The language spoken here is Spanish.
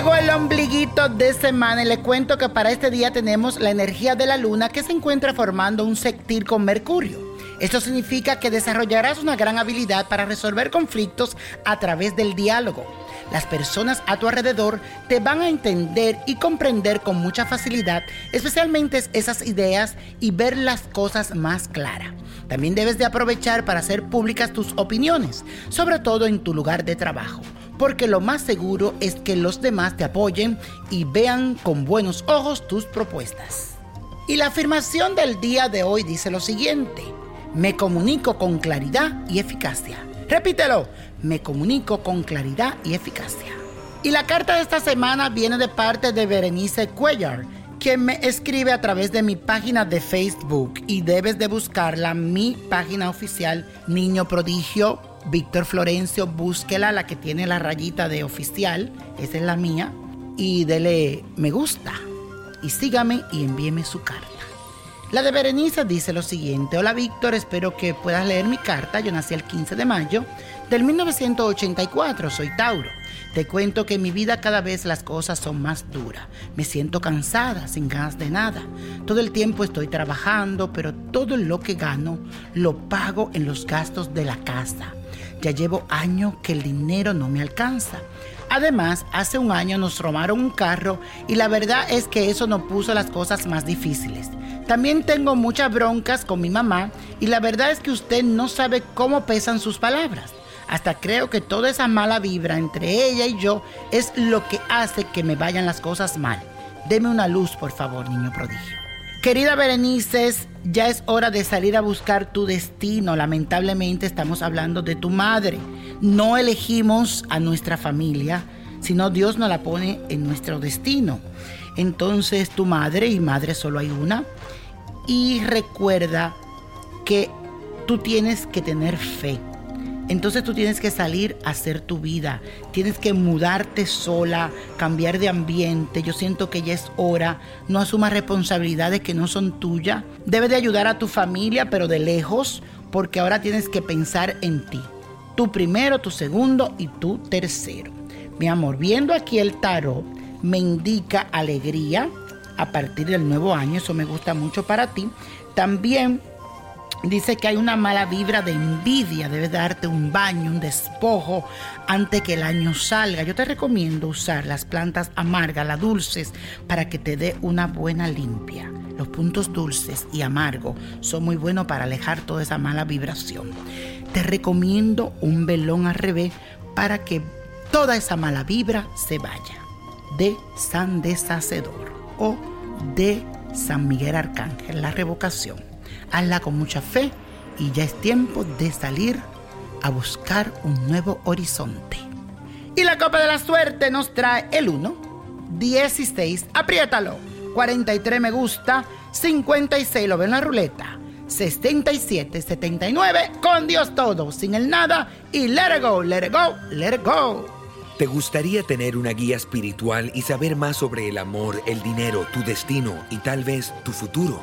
el ombliguito de semana y le cuento que para este día tenemos la energía de la luna que se encuentra formando un sextil con Mercurio. Esto significa que desarrollarás una gran habilidad para resolver conflictos a través del diálogo. Las personas a tu alrededor te van a entender y comprender con mucha facilidad, especialmente esas ideas y ver las cosas más claras. También debes de aprovechar para hacer públicas tus opiniones, sobre todo en tu lugar de trabajo porque lo más seguro es que los demás te apoyen y vean con buenos ojos tus propuestas. Y la afirmación del día de hoy dice lo siguiente, me comunico con claridad y eficacia. Repítelo, me comunico con claridad y eficacia. Y la carta de esta semana viene de parte de Berenice Cuellar, quien me escribe a través de mi página de Facebook y debes de buscarla, mi página oficial Niño Prodigio Víctor Florencio, búsquela, la que tiene la rayita de oficial, esa es la mía, y dele me gusta. Y sígame y envíeme su carta. La de Berenice dice lo siguiente, hola Víctor, espero que puedas leer mi carta, yo nací el 15 de mayo del 1984, soy Tauro. Te cuento que en mi vida cada vez las cosas son más duras. Me siento cansada, sin ganas de nada. Todo el tiempo estoy trabajando, pero todo lo que gano lo pago en los gastos de la casa. Ya llevo años que el dinero no me alcanza. Además, hace un año nos robaron un carro y la verdad es que eso nos puso las cosas más difíciles. También tengo muchas broncas con mi mamá y la verdad es que usted no sabe cómo pesan sus palabras. Hasta creo que toda esa mala vibra entre ella y yo es lo que hace que me vayan las cosas mal. Deme una luz, por favor, niño prodigio. Querida Berenice, ya es hora de salir a buscar tu destino. Lamentablemente estamos hablando de tu madre. No elegimos a nuestra familia, sino Dios nos la pone en nuestro destino. Entonces tu madre, y madre solo hay una, y recuerda que tú tienes que tener fe. Entonces tú tienes que salir a hacer tu vida, tienes que mudarte sola, cambiar de ambiente. Yo siento que ya es hora, no asumas responsabilidades que no son tuyas. Debes de ayudar a tu familia, pero de lejos, porque ahora tienes que pensar en ti. Tú primero, tu segundo y tú tercero. Mi amor, viendo aquí el tarot, me indica alegría a partir del nuevo año, eso me gusta mucho para ti. También Dice que hay una mala vibra de envidia, debes darte un baño, un despojo antes que el año salga. Yo te recomiendo usar las plantas amargas, las dulces, para que te dé una buena limpia. Los puntos dulces y amargos son muy buenos para alejar toda esa mala vibración. Te recomiendo un velón al revés para que toda esa mala vibra se vaya. De San Deshacedor o de San Miguel Arcángel, la revocación hazla con mucha fe y ya es tiempo de salir a buscar un nuevo horizonte. Y la copa de la suerte nos trae el 1, 16, apriétalo, 43 me gusta, 56 lo ve en la ruleta, 77, 79, con Dios todo, sin el nada y let it go, let it go, let it go. ¿Te gustaría tener una guía espiritual y saber más sobre el amor, el dinero, tu destino y tal vez tu futuro?